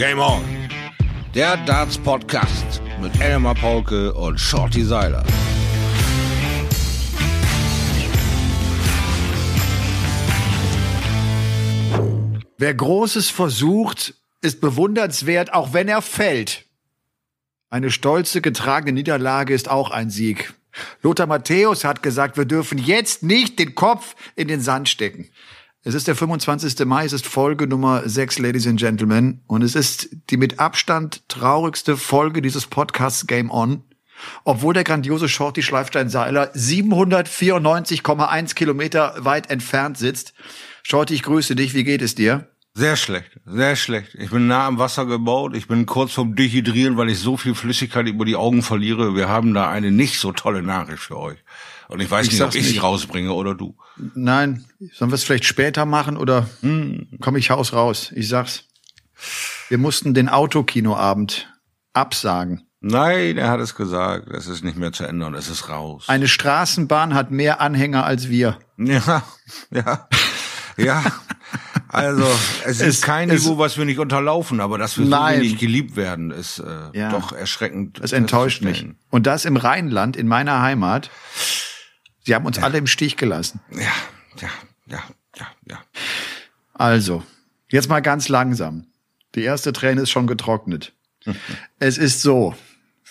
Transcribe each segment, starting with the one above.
Game On. Der Darts Podcast mit Elmar Paulke und Shorty Seiler. Wer Großes versucht, ist bewundernswert, auch wenn er fällt. Eine stolze, getragene Niederlage ist auch ein Sieg. Lothar Matthäus hat gesagt, wir dürfen jetzt nicht den Kopf in den Sand stecken. Es ist der 25. Mai, es ist Folge Nummer 6, Ladies and Gentlemen. Und es ist die mit Abstand traurigste Folge dieses Podcasts Game On. Obwohl der grandiose Shorty Schleifstein-Seiler 794,1 Kilometer weit entfernt sitzt. Shorty, ich grüße dich. Wie geht es dir? Sehr schlecht, sehr schlecht. Ich bin nah am Wasser gebaut. Ich bin kurz vorm Dehydrieren, weil ich so viel Flüssigkeit über die Augen verliere. Wir haben da eine nicht so tolle Nachricht für euch. Und ich weiß ich nicht, ob ich sie rausbringe oder du. Nein, sollen wir es vielleicht später machen oder hm, komm ich haus raus? Ich sag's. Wir mussten den Autokinoabend absagen. Nein, er hat es gesagt. Es ist nicht mehr zu ändern. Es ist raus. Eine Straßenbahn hat mehr Anhänger als wir. Ja, ja, ja. Also es, es ist kein es, Niveau, was wir nicht unterlaufen, aber dass wir nein. so wenig geliebt werden, ist äh, ja. doch erschreckend. Es enttäuscht mich. Und das im Rheinland, in meiner Heimat. Sie haben uns ja. alle im Stich gelassen. Ja, ja, ja, ja, ja. Also, jetzt mal ganz langsam. Die erste Träne ist schon getrocknet. es ist so,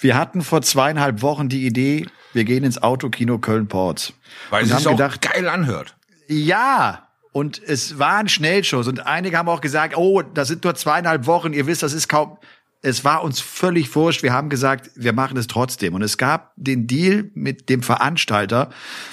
wir hatten vor zweieinhalb Wochen die Idee, wir gehen ins Autokino Köln-Ports. Weil es sich auch gedacht, geil anhört. Ja, und es waren Schnellshows und einige haben auch gesagt, oh, das sind nur zweieinhalb Wochen, ihr wisst, das ist kaum. Es war uns völlig wurscht. Wir haben gesagt, wir machen es trotzdem. Und es gab den Deal mit dem Veranstalter,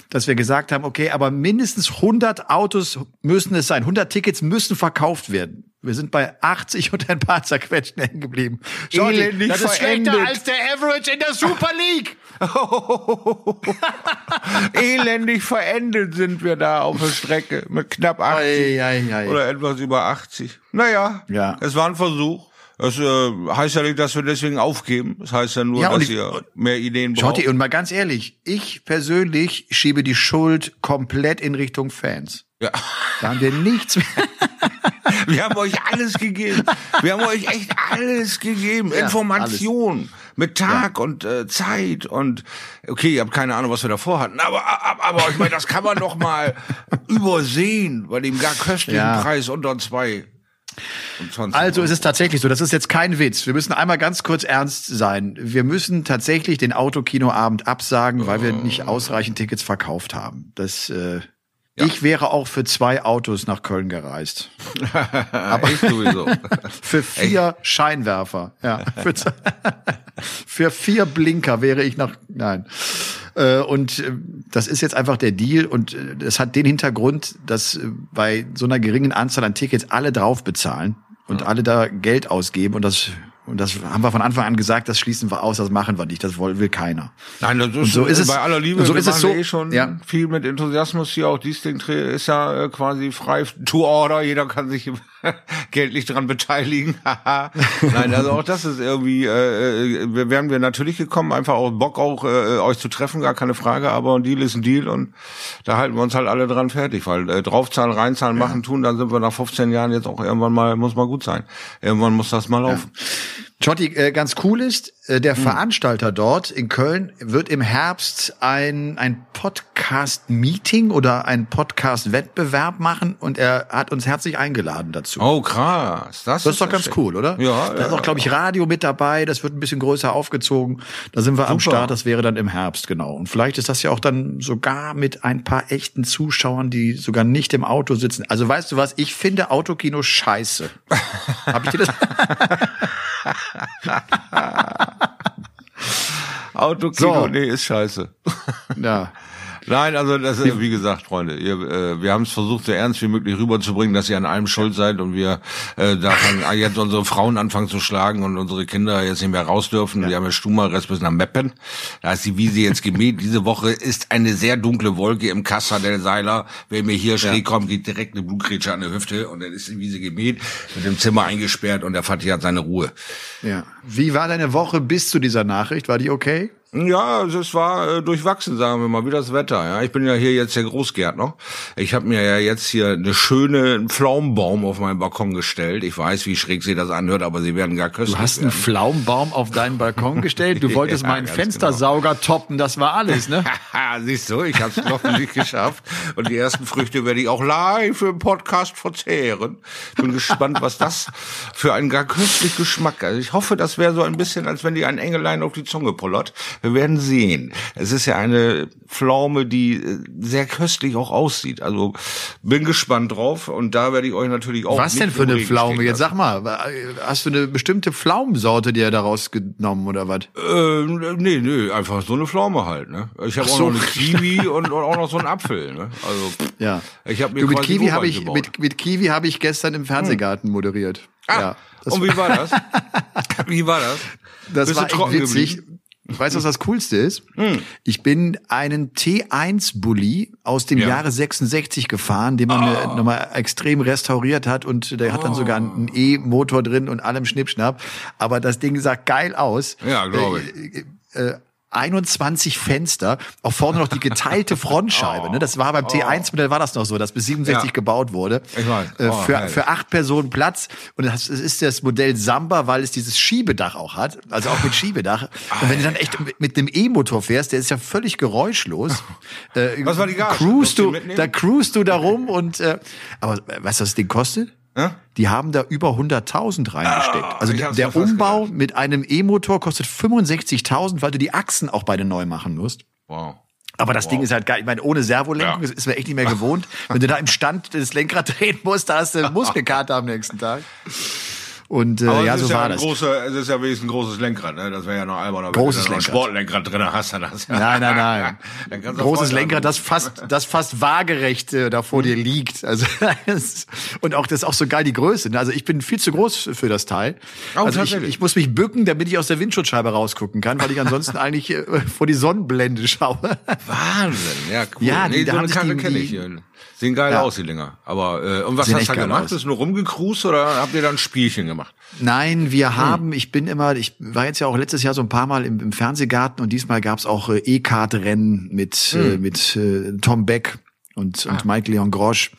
dass wir gesagt haben, okay, aber mindestens 100 Autos müssen es sein. 100 Tickets müssen verkauft werden. Wir sind bei 80 und ein paar zerquetschten hängen geblieben. Schau, das ist schlechter als der Average in der Super League. Elendig verendet sind wir da auf der Strecke mit knapp 80 ei, ei, ei. oder etwas über 80. Naja, ja. es war ein Versuch. Das äh, heißt ja nicht, dass wir deswegen aufgeben. Das heißt ja nur, ja, dass ich, ihr mehr Ideen braucht. Schotti, und mal ganz ehrlich, ich persönlich schiebe die Schuld komplett in Richtung Fans. Ja. Da haben wir nichts mehr. wir haben euch alles gegeben. Wir haben euch echt alles gegeben. Ja, Information. Alles mit Tag ja. und äh, Zeit und okay, ihr habt keine Ahnung, was wir davor hatten, aber aber, aber ich meine, das kann man doch mal übersehen bei dem gar köstlichen ja. Preis unter zwei. Also es ist tatsächlich so, das ist jetzt kein Witz. Wir müssen einmal ganz kurz ernst sein. Wir müssen tatsächlich den Autokinoabend absagen, weil wir nicht ausreichend Tickets verkauft haben. Das äh, ja. Ich wäre auch für zwei Autos nach Köln gereist. Aber ich sowieso. für vier Echt? Scheinwerfer. Ja. Für, für, vier Blinker wäre ich nach. Nein. Äh, und äh, das ist jetzt einfach der Deal und es hat den Hintergrund, dass bei so einer geringen Anzahl an Tickets alle drauf bezahlen und alle da Geld ausgeben und das und das haben wir von Anfang an gesagt, das schließen wir aus, das machen wir nicht, das will keiner. Nein, das ist, und so ist es, bei aller Liebe, so ist es so, eh schon ja. viel mit Enthusiasmus hier. Auch dies Ding ist ja äh, quasi frei to order, jeder kann sich geldlich dran beteiligen. Nein, also auch das ist irgendwie, äh, äh wären wir natürlich gekommen, einfach auch Bock auch äh, euch zu treffen, gar keine Frage, aber ein Deal ist ein Deal und da halten wir uns halt alle dran fertig, weil äh, draufzahlen, reinzahlen, ja. machen, tun, dann sind wir nach 15 Jahren jetzt auch irgendwann mal, muss mal gut sein. Irgendwann muss das mal laufen. Ja. Jotti, äh, ganz cool ist, äh, der hm. Veranstalter dort in Köln wird im Herbst ein, ein Podcast-Meeting oder ein Podcast-Wettbewerb machen und er hat uns herzlich eingeladen dazu. Oh, krass. Das, das ist doch ganz schön. cool, oder? Ja. Da ist auch, glaube ich, Radio mit dabei. Das wird ein bisschen größer aufgezogen. Da sind wir Super. am Start. Das wäre dann im Herbst, genau. Und vielleicht ist das ja auch dann sogar mit ein paar echten Zuschauern, die sogar nicht im Auto sitzen. Also weißt du was? Ich finde Autokino scheiße. Hab ich dir das? Autokino, so. nee, ist scheiße. Ja. Nein, also das ist, wie gesagt, Freunde, ihr, äh, wir haben es versucht, so ernst wie möglich rüberzubringen, dass ihr an allem schuld seid und wir äh, da jetzt unsere Frauen anfangen zu schlagen und unsere Kinder jetzt nicht mehr raus dürfen. Ja. Wir haben ja Stumalrest bis nach Meppen. Da ist die Wiese jetzt gemäht. Diese Woche ist eine sehr dunkle Wolke im Casa del Seiler. Wer mir hier schräg ja. kommt, geht direkt eine Blutgrätsche an der Hüfte und dann ist die Wiese gemäht, mit dem Zimmer eingesperrt und der Vati hat seine Ruhe. Ja. Wie war deine Woche bis zu dieser Nachricht? War die okay? Ja, es war äh, durchwachsen, sagen wir mal, wie das Wetter. Ja, ich bin ja hier jetzt der Großgärtner. Ich habe mir ja jetzt hier eine schöne Pflaumenbaum auf meinen Balkon gestellt. Ich weiß, wie schräg sie das anhört, aber sie werden gar köstlich. Du hast einen Pflaumenbaum auf deinen Balkon gestellt. Du wolltest ja, meinen Fenstersauger genau. toppen. Das war alles, ne? Siehst du, ich habe es noch nicht geschafft. Und die ersten Früchte werde ich auch live im Podcast verzehren. Bin gespannt, was das für einen gar köstlich Geschmack. Also ich hoffe, das wäre so ein bisschen, als wenn die ein Engelein auf die Zunge pullert. Wir werden sehen. Es ist ja eine Pflaume, die äh, sehr köstlich auch aussieht. Also bin gespannt drauf und da werde ich euch natürlich auch. Was denn für eine Pflaume? Jetzt sag mal, hast du eine bestimmte Pflaumensorte dir daraus genommen oder was? Äh, nee, nee, einfach so eine Pflaume halt. Ne? Ich habe auch so. noch eine Kiwi und, und, auch noch so einen Apfel. Ne? Also ja. Ich habe mir du, mit Kiwi habe ich mit, mit Kiwi habe ich gestern im Fernsehgarten hm. moderiert. Ah, ja. Und wie war das? wie war das? Das Bist war echt witzig. Geblieben? Weißt du, was das Coolste ist? Hm. Ich bin einen T1-Bully aus dem ja. Jahre 66 gefahren, den man oh. nochmal extrem restauriert hat und der hat dann oh. sogar einen E-Motor drin und allem Schnippschnapp. Aber das Ding sah geil aus. Ja, glaube ich. Äh, äh, 21 Fenster, auch vorne noch die geteilte Frontscheibe. Ne? Das war beim T1-Modell war das noch so, das bis 67 ja. gebaut wurde. Ich weiß. Äh, oh, für, für acht Personen Platz. Und das ist das Modell Samba, weil es dieses Schiebedach auch hat. Also auch mit Schiebedach. Und wenn du dann echt mit dem E-Motor fährst, der ist ja völlig geräuschlos. Äh, Was war die Gage? Cruist du, da cruist du da rum und äh, aber weißt du, was das Ding kostet? Ja? Die haben da über 100.000 reingesteckt. Ah, also der Umbau gedacht. mit einem E-Motor kostet 65.000, weil du die Achsen auch beide neu machen musst. Wow. Aber das wow. Ding ist halt geil. Ich meine, ohne Servolenkung ja. ist mir echt nicht mehr gewohnt. Wenn du da im Stand das Lenkrad drehen musst, da hast du Muskelkater am nächsten Tag. Und äh, ja, so ja war das. Große, es ist ja wenigstens ein großes Lenkrad, ne? Das wäre ja noch alberner, großes wenn du ein Sportlenkrad drin hast. Dann hast nein, nein, nein. großes Lenkrad, das fast, das fast waagerecht äh, da vor mhm. dir liegt. Also und auch das ist auch so geil die Größe. Ne? Also ich bin viel zu groß für das Teil. Oh, also ich, ich muss mich bücken, damit ich aus der Windschutzscheibe rausgucken kann, weil ich ansonsten eigentlich äh, vor die Sonnenblende schaue. Wahnsinn, ja cool. Ja, die, nee, da so sich die, kenne ich. Die, Sehen geil ja. aus, die Dinger. Aber äh, und was Sehen hast du gemacht? Aus. Bist du nur rumgecruised oder habt ihr da ein Spielchen gemacht? Nein, wir hm. haben, ich bin immer, ich war jetzt ja auch letztes Jahr so ein paar Mal im, im Fernsehgarten und diesmal gab's auch äh, E-Card-Rennen mit, äh, hm. äh, mit äh, Tom Beck und, ah. und Mike Leon Grosch.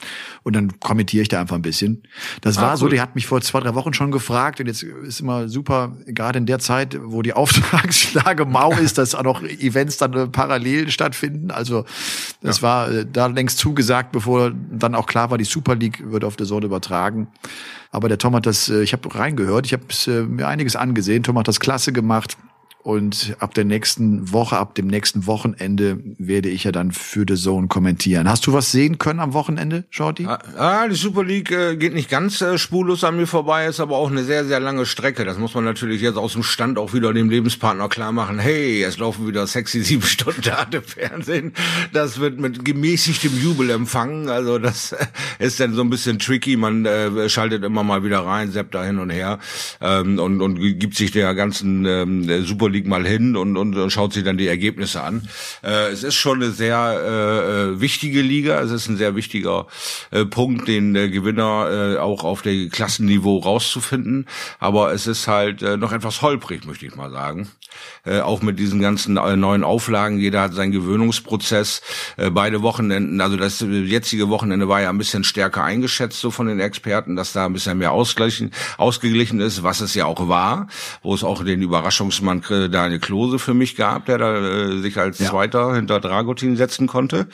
Und dann kommentiere ich da einfach ein bisschen. Das ah, war cool. so, die hat mich vor zwei, drei Wochen schon gefragt und jetzt ist immer super, gerade in der Zeit, wo die Auftragslage mau ist, dass auch noch Events dann äh, parallel stattfinden. Also das ja. war äh, da längst zugesagt, bevor dann auch klar war, die Super League wird auf der Sonne übertragen. Aber der Tom hat das, äh, ich habe reingehört, ich habe mir einiges angesehen. Tom hat das klasse gemacht. Und ab der nächsten Woche, ab dem nächsten Wochenende werde ich ja dann für The Zone kommentieren. Hast du was sehen können am Wochenende, Shorty? Ah, ah, die Super League äh, geht nicht ganz äh, spurlos an mir vorbei, ist aber auch eine sehr, sehr lange Strecke. Das muss man natürlich jetzt aus dem Stand auch wieder dem Lebenspartner klar machen. Hey, es laufen wieder sexy sieben Stunden im Fernsehen. Das wird mit gemäßigtem Jubel empfangen. Also das ist dann so ein bisschen tricky. Man äh, schaltet immer mal wieder rein, seppt da hin und her ähm, und, und gibt sich der ganzen ähm, Super League League mal hin und, und, und schaut sich dann die Ergebnisse an. Äh, es ist schon eine sehr äh, äh, wichtige Liga. Es ist ein sehr wichtiger äh, Punkt, den äh, Gewinner äh, auch auf dem Klassenniveau rauszufinden. Aber es ist halt äh, noch etwas holprig, möchte ich mal sagen. Äh, auch mit diesen ganzen äh, neuen Auflagen. Jeder hat seinen Gewöhnungsprozess. Äh, beide Wochenenden, also das jetzige Wochenende war ja ein bisschen stärker eingeschätzt so von den Experten, dass da ein bisschen mehr ausgleichen, ausgeglichen ist, was es ja auch war, wo es auch den Überraschungsmann Daniel Klose für mich gab, der da äh, sich als ja. Zweiter hinter Dragutin setzen konnte,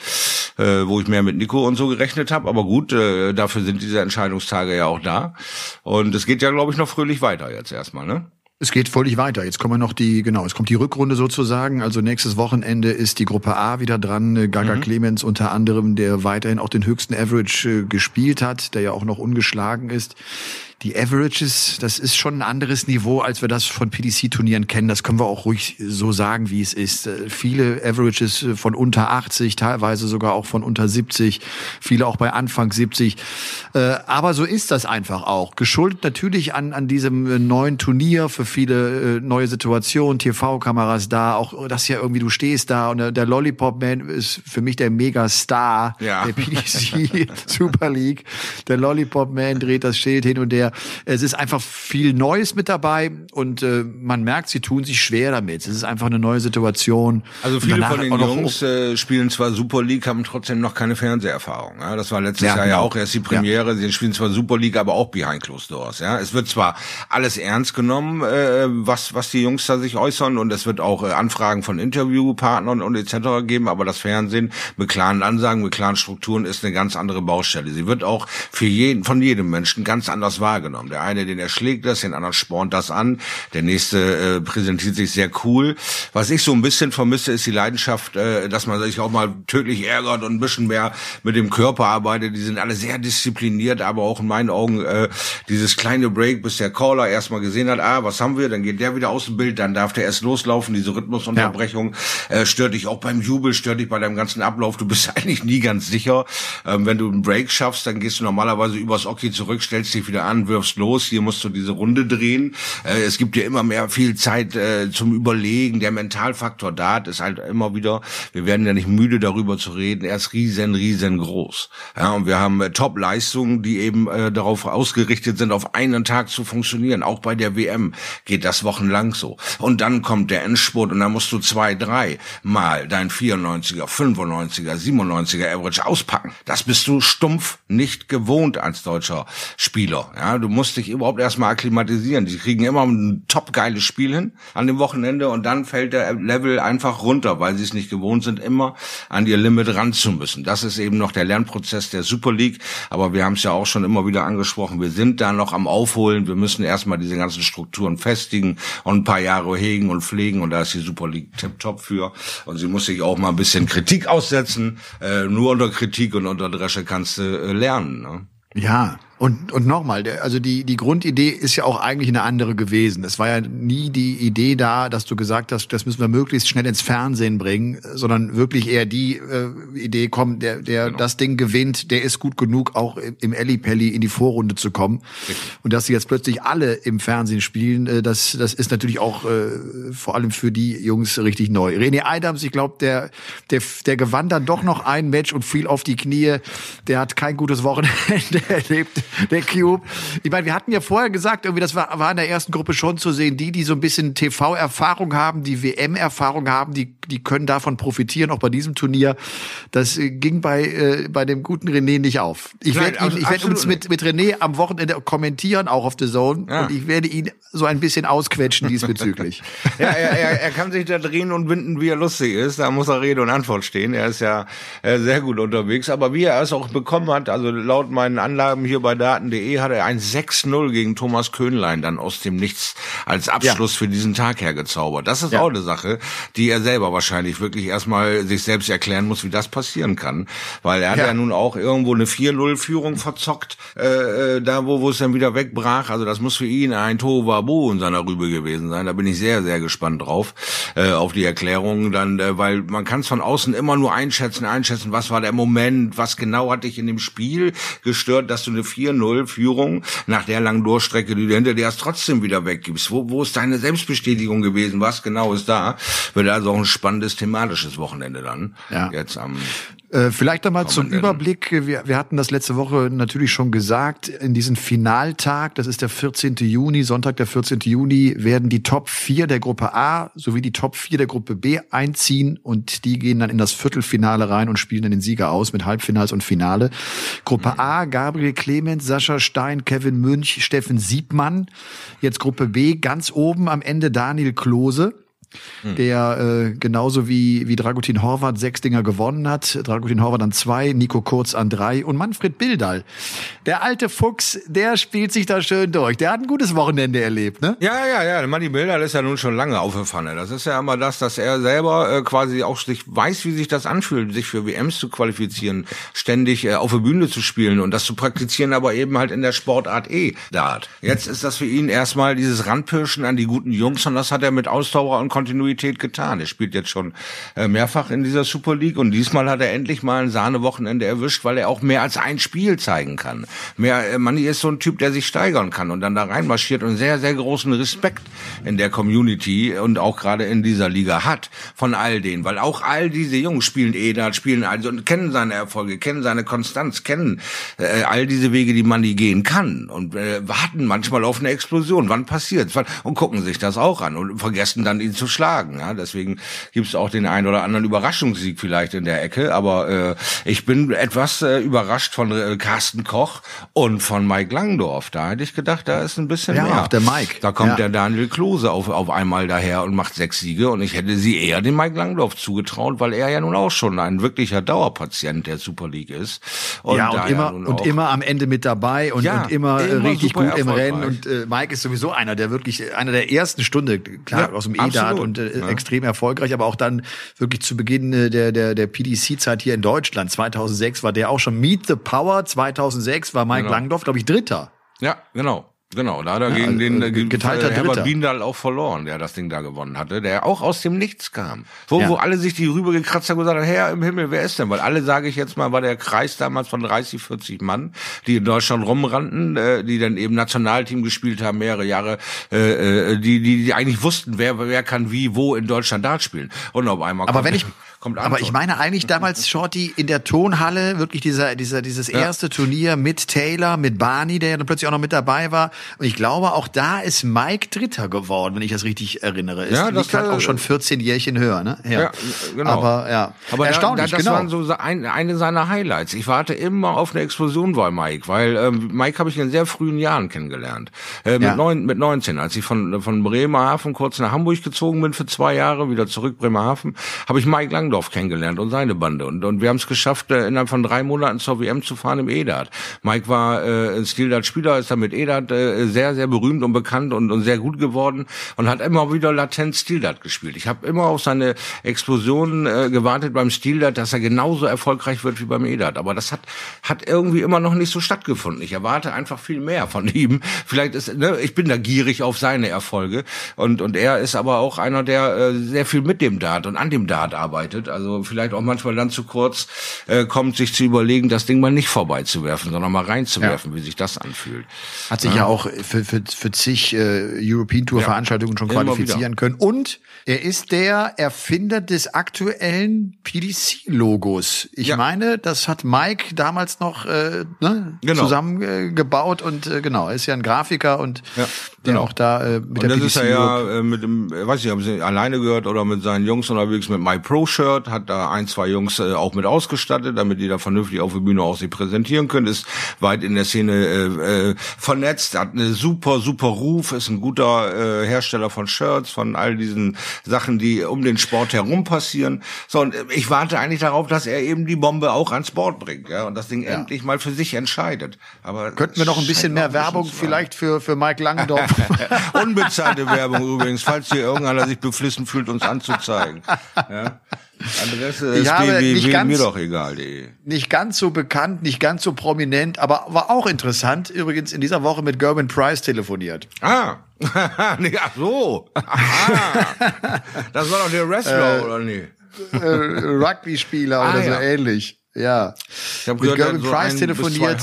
äh, wo ich mehr mit Nico und so gerechnet habe. Aber gut, äh, dafür sind diese Entscheidungstage ja auch da. Und es geht ja, glaube ich, noch fröhlich weiter jetzt erstmal, ne? Es geht völlig weiter. Jetzt kommen noch die, genau, es kommt die Rückrunde sozusagen. Also nächstes Wochenende ist die Gruppe A wieder dran. Gaga mhm. Clemens unter anderem, der weiterhin auch den höchsten Average äh, gespielt hat, der ja auch noch ungeschlagen ist die Averages, das ist schon ein anderes Niveau, als wir das von PDC-Turnieren kennen. Das können wir auch ruhig so sagen, wie es ist. Äh, viele Averages äh, von unter 80, teilweise sogar auch von unter 70, viele auch bei Anfang 70. Äh, aber so ist das einfach auch. Geschuldet natürlich an, an diesem neuen Turnier für viele neue Situationen, TV-Kameras da, auch das ja irgendwie, du stehst da und der Lollipop Man ist für mich der Megastar ja. der PDC Super League. Der Lollipop Man dreht das Schild hin und her mehr. Es ist einfach viel Neues mit dabei und äh, man merkt, sie tun sich schwer damit. Es ist einfach eine neue Situation. Also viele von den Jungs äh, spielen zwar Super League, haben trotzdem noch keine Fernseherfahrung. Ja, das war letztes ja, Jahr genau. ja auch erst die Premiere. Ja. Sie spielen zwar Super League, aber auch behind closed doors. Ja, es wird zwar alles ernst genommen, äh, was was die Jungs da sich äußern und es wird auch äh, Anfragen von Interviewpartnern und etc. geben, aber das Fernsehen mit klaren Ansagen, mit klaren Strukturen ist eine ganz andere Baustelle. Sie wird auch für jeden von jedem Menschen ganz anders wahrgenommen. Der eine, den erschlägt das, den anderen spornt das an, der nächste äh, präsentiert sich sehr cool. Was ich so ein bisschen vermisse, ist die Leidenschaft, äh, dass man sich auch mal tödlich ärgert und ein bisschen mehr mit dem Körper arbeitet. Die sind alle sehr diszipliniert, aber auch in meinen Augen äh, dieses kleine Break, bis der Caller erstmal gesehen hat, ah, was haben wir, dann geht der wieder aus dem Bild, dann darf der erst loslaufen, diese Rhythmusunterbrechung ja. äh, stört dich auch beim Jubel, stört dich bei deinem ganzen Ablauf, du bist eigentlich nie ganz sicher. Ähm, wenn du einen Break schaffst, dann gehst du normalerweise übers Oki zurück, stellst dich wieder an, wirfst los, hier musst du diese Runde drehen. Äh, es gibt dir immer mehr viel Zeit äh, zum Überlegen, der Mentalfaktor da ist halt immer wieder, wir werden ja nicht müde darüber zu reden, er ist riesen, riesengroß. Ja, und wir haben äh, Top-Leistungen, die eben äh, darauf ausgerichtet sind, auf einen Tag zu funktionieren. Auch bei der WM geht das wochenlang so. Und dann kommt der Endspurt und dann musst du zwei, drei Mal dein 94er, 95er, 97er Average auspacken. Das bist du stumpf nicht gewohnt als deutscher Spieler. Ja, du musst dich überhaupt erstmal akklimatisieren. Die kriegen immer ein top geiles Spiel hin an dem Wochenende und dann fällt der Level einfach runter, weil sie es nicht gewohnt sind, immer an ihr Limit ran zu müssen. Das ist eben noch der Lernprozess der Super League. Aber wir haben es ja auch schon immer wieder angesprochen. Wir sind da noch am Aufholen. Wir müssen erstmal diese ganzen Strukturen festigen und ein paar Jahre hegen und pflegen. Und da ist die Super League tipptopp für. Und sie muss sich auch mal ein bisschen Kritik aussetzen. Äh, nur unter Kritik und unter Dresche kannst du äh, lernen. Ne? Ja, und, und nochmal, also die, die Grundidee ist ja auch eigentlich eine andere gewesen. Es war ja nie die Idee da, dass du gesagt hast, das müssen wir möglichst schnell ins Fernsehen bringen, sondern wirklich eher die äh, Idee, komm, der, der genau. das Ding gewinnt, der ist gut genug, auch im Ellipelli in die Vorrunde zu kommen. Richtig. Und dass sie jetzt plötzlich alle im Fernsehen spielen, äh, das, das ist natürlich auch äh, vor allem für die Jungs richtig neu. René Adams, ich glaube, der, der, der gewann dann doch noch ein Match und fiel auf die Knie. Der hat kein gutes Wochenende erlebt der Cube. Ich meine, wir hatten ja vorher gesagt, irgendwie, das war, war in der ersten Gruppe schon zu sehen, die, die so ein bisschen TV-Erfahrung haben, die WM-Erfahrung haben, die, die können davon profitieren, auch bei diesem Turnier. Das äh, ging bei, äh, bei dem guten René nicht auf. Ich werde ich werd uns mit, mit René am Wochenende kommentieren, auch auf The Zone, ja. und ich werde ihn so ein bisschen ausquetschen diesbezüglich. ja, er, er, er kann sich da drehen und winden, wie er lustig ist. Da muss er Rede und Antwort stehen. Er ist ja äh, sehr gut unterwegs. Aber wie er es auch bekommen hat, also laut meinen Anlagen hier bei Daten.de hat er ein 6-0 gegen Thomas Köhnlein dann aus dem Nichts als Abschluss ja. für diesen Tag hergezaubert. Das ist ja. auch eine Sache, die er selber wahrscheinlich wirklich erstmal sich selbst erklären muss, wie das passieren kann. Weil er hat ja, ja nun auch irgendwo eine 4-0-Führung verzockt, äh, äh, da wo, wo es dann wieder wegbrach. Also das muss für ihn ein Tohuwabohu in seiner Rübe gewesen sein. Da bin ich sehr, sehr gespannt drauf, äh, auf die Erklärungen dann, äh, weil man kann es von außen immer nur einschätzen, einschätzen, was war der Moment, was genau hat dich in dem Spiel gestört, dass du eine 4 4-0-Führung nach der langen Durchstrecke, die du hinter dir hast, trotzdem wieder weggibst. Wo, wo ist deine Selbstbestätigung gewesen? Was genau ist da? Wird also auch ein spannendes thematisches Wochenende dann. Ja. Jetzt am äh, vielleicht einmal zum Überblick. Wir, wir hatten das letzte Woche natürlich schon gesagt. In diesem Finaltag, das ist der 14. Juni, Sonntag, der 14. Juni, werden die Top 4 der Gruppe A sowie die Top 4 der Gruppe B einziehen und die gehen dann in das Viertelfinale rein und spielen dann den Sieger aus mit Halbfinals und Finale. Gruppe mhm. A, Gabriel Clemens, Sascha Stein, Kevin Münch, Steffen Siebmann. Jetzt Gruppe B, ganz oben am Ende Daniel Klose hm. der äh, genauso wie, wie Dragutin Horvath sechs Dinger gewonnen hat. Dragutin Horvath an zwei, Nico Kurz an drei und Manfred Bildal. Der alte Fuchs, der spielt sich da schön durch. Der hat ein gutes Wochenende erlebt, ne? Ja, ja, ja. Manni Bildal ist ja nun schon lange auf der Pfanne. Das ist ja immer das, dass er selber äh, quasi auch sich weiß, wie sich das anfühlt, sich für WMs zu qualifizieren, ständig äh, auf der Bühne zu spielen und das zu praktizieren, aber eben halt in der Sportart E Dart. Jetzt ist das für ihn erstmal dieses Randpirschen an die guten Jungs und das hat er mit Ausdauer und Kon Kontinuität getan. Er spielt jetzt schon äh, mehrfach in dieser Super League und diesmal hat er endlich mal ein Sahnewochenende erwischt, weil er auch mehr als ein Spiel zeigen kann. Mehr, äh, Manni ist so ein Typ, der sich steigern kann und dann da reinmarschiert und sehr, sehr großen Respekt in der Community und auch gerade in dieser Liga hat von all denen, weil auch all diese Jungs spielen Edat, spielen also und kennen seine Erfolge, kennen seine Konstanz, kennen äh, all diese Wege, die Manni gehen kann und äh, warten manchmal auf eine Explosion. Wann passiert's? Und gucken sich das auch an und vergessen dann ihn zu schlagen. Ja? Deswegen gibt's auch den einen oder anderen Überraschungssieg vielleicht in der Ecke, aber äh, ich bin etwas äh, überrascht von äh, Carsten Koch und von Mike Langdorf. Da hätte ich gedacht, da ist ein bisschen ja, mehr. Auch der Mike. Da kommt ja. der Daniel Klose auf, auf einmal daher und macht sechs Siege und ich hätte sie eher dem Mike Langdorf zugetraut, weil er ja nun auch schon ein wirklicher Dauerpatient der Super League ist. Und ja, und immer, und immer am Ende mit dabei und, ja, und immer, immer richtig gut im Rennen und äh, Mike ist sowieso einer, der wirklich, einer der ersten Stunde, klar, ja, aus dem EDAT und äh, ja. extrem erfolgreich, aber auch dann wirklich zu Beginn äh, der, der, der PDC-Zeit hier in Deutschland. 2006 war der auch schon Meet the Power. 2006 war Mike genau. Langdorf, glaube ich, Dritter. Ja, genau. Genau, da hat er ja, gegen den äh, geteilter äh, Herbert Biendal auch verloren, der das Ding da gewonnen hatte, der auch aus dem Nichts kam. Wo, ja. wo alle sich die rüber gekratzt haben und gesagt haben, Herr im Himmel, wer ist denn? Weil alle, sage ich jetzt mal, war der Kreis damals von 30, 40 Mann, die in Deutschland rumrannten, äh, die dann eben Nationalteam gespielt haben, mehrere Jahre, äh, äh, die, die, die eigentlich wussten, wer, wer kann wie, wo in Deutschland Dart spielen. Und auf einmal Aber wenn ich Kommt Aber ich meine eigentlich damals Shorty in der Tonhalle, wirklich dieser, dieser, dieses ja. erste Turnier mit Taylor, mit Barney, der ja dann plötzlich auch noch mit dabei war. Und ich glaube, auch da ist Mike Dritter geworden, wenn ich das richtig erinnere. Ist ja, das halt auch schon 14 Jährchen höher, ne? Ja, ja genau. Aber ja, aber erstaunlich, da, das genau. waren so ein, eine seiner Highlights. Ich warte immer auf eine Explosion bei Mike, weil ähm, Mike habe ich in sehr frühen Jahren kennengelernt. Äh, mit, ja. neun, mit 19, als ich von, von Bremerhaven kurz nach Hamburg gezogen bin für zwei Jahre, wieder zurück Bremerhaven, habe ich Mike lang Langdorf kennengelernt und seine Bande. Und, und wir haben es geschafft, äh, innerhalb von drei Monaten zur WM zu fahren im EDAT. Mike war äh, ein Stildart-Spieler, ist dann mit äh, sehr, sehr berühmt und bekannt und, und sehr gut geworden und hat immer wieder latent Stildart gespielt. Ich habe immer auf seine Explosion äh, gewartet beim Stildart, dass er genauso erfolgreich wird wie beim EDAT. Aber das hat, hat irgendwie immer noch nicht so stattgefunden. Ich erwarte einfach viel mehr von ihm. Vielleicht ist, ne, ich bin da gierig auf seine Erfolge und, und er ist aber auch einer, der äh, sehr viel mit dem Dart und an dem Dart arbeitet. Also vielleicht auch manchmal dann zu kurz äh, kommt, sich zu überlegen, das Ding mal nicht vorbeizuwerfen, sondern mal reinzuwerfen, ja. wie sich das anfühlt. Hat sich ja, ja auch für, für, für zig äh, European Tour Veranstaltungen schon qualifizieren können. Und er ist der Erfinder des aktuellen PDC-Logos. Ich meine, das hat Mike damals noch äh, ne, genau. zusammengebaut äh, und äh, genau, er ist ja ein Grafiker und ja, der genau. auch da äh, mit und der das PDC ist er ja äh, mit dem, weiß ich, haben sie alleine gehört oder mit seinen Jungs unterwegs mit My Pro Shirt, hat da ein, zwei Jungs äh, auch mit ausgestattet, damit die da vernünftig auf der Bühne auch sich präsentieren können, ist weit in der Szene äh, äh, vernetzt, hat eine super, super Ruf, ist ein guter äh, Hersteller von Shirts, von all diesen Sachen, die um den Sport herum passieren. So, und äh, ich warte eigentlich darauf, dass er eben die Bombe auch ans Board bringt, ja, und das Ding ja. endlich mal für sich entscheidet. Aber könnten wir noch ein bisschen mehr Werbung vielleicht für für Mike Langendorf? Unbezahlte Werbung übrigens, falls hier irgendeiner sich beflissen fühlt, uns anzuzeigen. Ja. Adresse ich habe nicht ganz, mir doch egal. Die. Nicht ganz so bekannt, nicht ganz so prominent, aber war auch interessant. Übrigens in dieser Woche mit Gerben Price telefoniert. Ah, nee, ach so. Ah. das war doch der Wrestler, äh, oder nee? Äh, Rugby-Spieler ah, oder ja. so ähnlich. Ja. Ich habe gehört, Gerben Price telefoniert.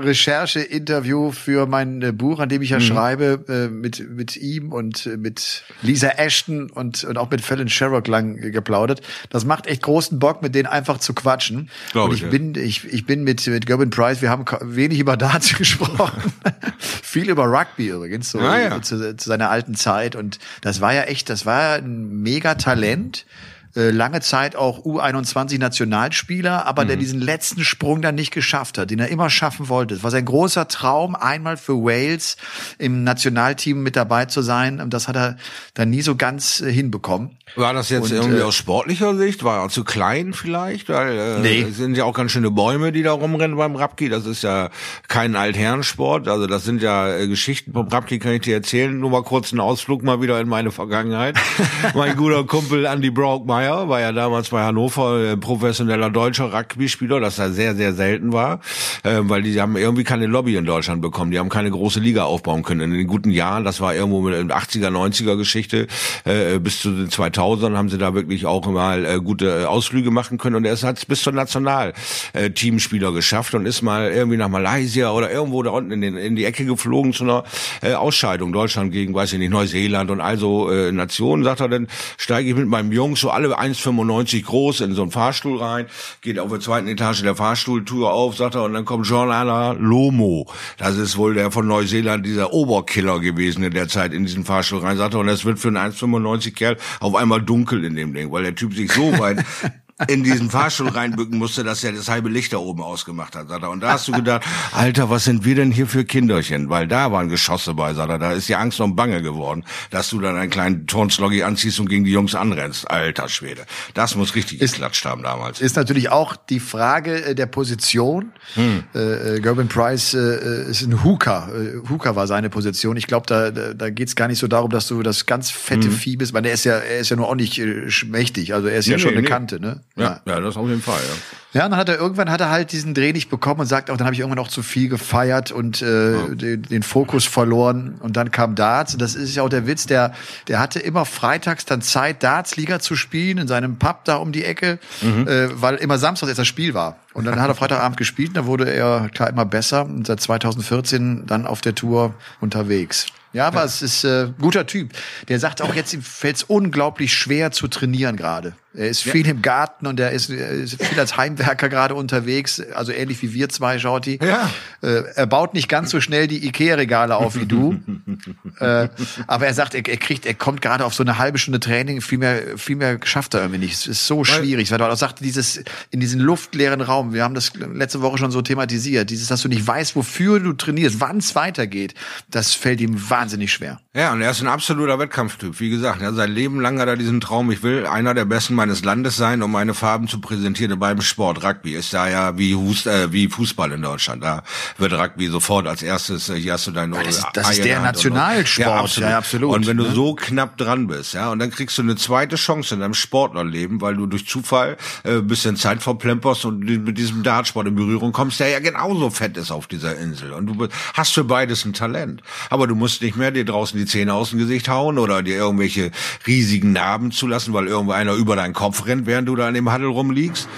Recherche-Interview für mein äh, Buch, an dem ich ja mhm. schreibe, äh, mit, mit ihm und äh, mit Lisa Ashton und, und auch mit Fallon Sherrock lang geplaudert. Das macht echt großen Bock, mit denen einfach zu quatschen. Glaub und ich, ich bin, ich, ich bin mit, mit Gerben Price, wir haben wenig über Darts gesprochen. Viel über Rugby übrigens, so ah, ja. zu, zu seiner alten Zeit. Und das war ja echt, das war ein mega Talent. Äh, lange Zeit auch U21-Nationalspieler, aber mhm. der diesen letzten Sprung dann nicht geschafft hat, den er immer schaffen wollte. Es war sein großer Traum, einmal für Wales im Nationalteam mit dabei zu sein. Und das hat er dann nie so ganz äh, hinbekommen. War das jetzt und, irgendwie äh, aus sportlicher Sicht? War er zu klein vielleicht? Weil äh, nee. sind ja auch ganz schöne Bäume, die da rumrennen beim Rapki. Das ist ja kein Altherrensport. Also das sind ja äh, Geschichten vom Rapki, kann ich dir erzählen. Nur mal kurz einen Ausflug mal wieder in meine Vergangenheit. mein guter Kumpel Andy Brock Meyer war ja damals bei Hannover äh, professioneller deutscher Rugby-Spieler, das ja sehr, sehr selten war, äh, weil die haben irgendwie keine Lobby in Deutschland bekommen. Die haben keine große Liga aufbauen können. In den guten Jahren, das war irgendwo mit 80er, 90er Geschichte, äh, bis zu den 2000ern haben sie da wirklich auch mal äh, gute Ausflüge machen können und er hat es bis zur Nationalteamspieler geschafft und ist mal irgendwie nach Malaysia oder irgendwo da unten in, den, in die Ecke geflogen zu einer äh, Ausscheidung. Deutschland gegen, weiß ich nicht, Neuseeland und also äh, Nationen, sagt er, dann steige ich mit meinem Jungs so alle 1,95 groß in so einen Fahrstuhl rein, geht auf der zweiten Etage der Fahrstuhltür auf, sagt er, und dann kommt Jean-Alain Lomo. Das ist wohl der von Neuseeland, dieser Oberkiller gewesen in der Zeit in diesen Fahrstuhl rein, sagt er, und es wird für einen 1,95 Kerl auf einmal dunkel in dem Ding, weil der Typ sich so weit in diesen Fahrstuhl reinbücken musste, dass er das halbe Licht da oben ausgemacht hat, sagt er. Und da hast du gedacht, Alter, was sind wir denn hier für Kinderchen? Weil da waren Geschosse bei, sagt er. Da ist ja Angst und Bange geworden, dass du dann einen kleinen Turnsloggy anziehst und gegen die Jungs anrennst. Alter Schwede. Das muss richtig ist, geklatscht haben damals. Ist natürlich auch die Frage äh, der Position. Hm. Äh, äh Gerben Price äh, ist ein Hooker. Äh, Hooker war seine Position. Ich glaube, da, da, da geht es gar nicht so darum, dass du das ganz fette hm. Vieh bist, weil er ist ja, er ist ja nur auch nicht äh, mächtig. Also er ist nee, ja schon nee, eine nee. Kante, ne? Ja, ja, das auf jeden Fall, ja. Ja, und dann hat er irgendwann hat er halt diesen Dreh nicht bekommen und sagt auch, dann habe ich irgendwann auch zu viel gefeiert und äh, ja. den, den, Fokus verloren. Und dann kam Darts. Und das ist ja auch der Witz, der, der hatte immer freitags dann Zeit, Darts-Liga zu spielen in seinem Pub da um die Ecke, mhm. äh, weil immer Samstag jetzt das Spiel war. Und dann hat er Freitagabend gespielt und da wurde er klar immer besser und seit 2014 dann auf der Tour unterwegs. Ja, aber ja. es ist äh, guter Typ. Der sagt auch jetzt, ihm fällt es unglaublich schwer zu trainieren gerade. Er ist ja. viel im Garten und er ist, er ist viel als Heimwerker gerade unterwegs, also ähnlich wie wir zwei, Shorty. Ja. Äh, er baut nicht ganz so schnell die Ikea-Regale auf wie du. äh, aber er sagt, er, er, kriegt, er kommt gerade auf so eine halbe Stunde Training, viel mehr, viel mehr schafft er irgendwie nicht. Es ist so schwierig. Weil er auch sagte, dieses, in diesen luftleeren Raum, wir haben das letzte Woche schon so thematisiert, dieses, dass du nicht weißt, wofür du trainierst, wann es weitergeht, das fällt ihm wahnsinnig schwer. Ja, und er ist ein absoluter Wettkampftyp. Wie gesagt, ja, sein Leben lang hat er diesen Traum, ich will einer der besten meines Landes sein, um meine Farben zu präsentieren beim Sport. Rugby ist da ja wie, Hust, äh, wie Fußball in Deutschland. Da wird Rugby sofort als erstes, äh, hier hast du dein ja, Das, das ist der Nationalsport. Ja, absolut. Ja, absolut. Und wenn du ne? so knapp dran bist, ja, und dann kriegst du eine zweite Chance in deinem Sportlerleben, weil du durch Zufall äh, bisschen Zeit verplemperst und mit diesem Dartsport in Berührung kommst, der ja genauso fett ist auf dieser Insel. Und du hast für beides ein Talent. Aber du musst nicht mehr dir draußen die Zähne aus dem Gesicht hauen oder dir irgendwelche riesigen Narben zulassen, weil irgendwo einer über deinen Kopf rennt, während du da in dem Huddle rumliegst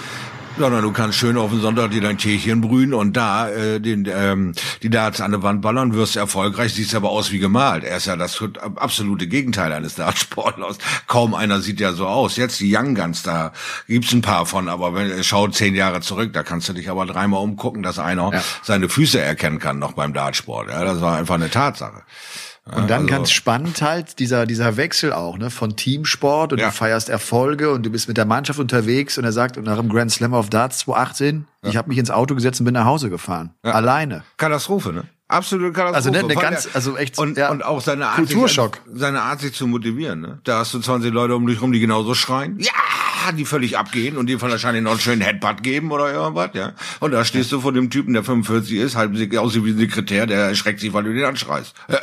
sondern du kannst schön auf den Sonntag dir dein Teechen brühen und da äh, den, ähm, die Darts an der Wand ballern, wirst erfolgreich, siehst aber aus wie gemalt. Er ist ja das absolute Gegenteil eines Dartsportlers. Kaum einer sieht ja so aus. Jetzt die Young Guns, da gibt's ein paar von, aber wenn schau zehn Jahre zurück, da kannst du dich aber dreimal umgucken, dass einer ja. seine Füße erkennen kann noch beim Dartsport. Ja, das war einfach eine Tatsache. Und dann also, ganz spannend halt dieser dieser Wechsel auch ne von Teamsport und ja. du feierst Erfolge und du bist mit der Mannschaft unterwegs und er sagt und nach dem Grand Slam of Darts 2018 ja. ich habe mich ins Auto gesetzt und bin nach Hause gefahren ja. alleine Katastrophe ne absolute Katastrophe also ne, eine ganz also echt und, ja, und auch seine Art Kulturschock sich, seine Art sich zu motivieren ne da hast du 20 Leute um dich rum die genauso schreien ja die völlig abgehen und dir wahrscheinlich noch einen schönen Headbutt geben oder irgendwas, ja. Und da stehst du vor dem Typen, der 45 ist, halb aussieht wie ein Sekretär, der erschreckt sich, weil du den anschreist.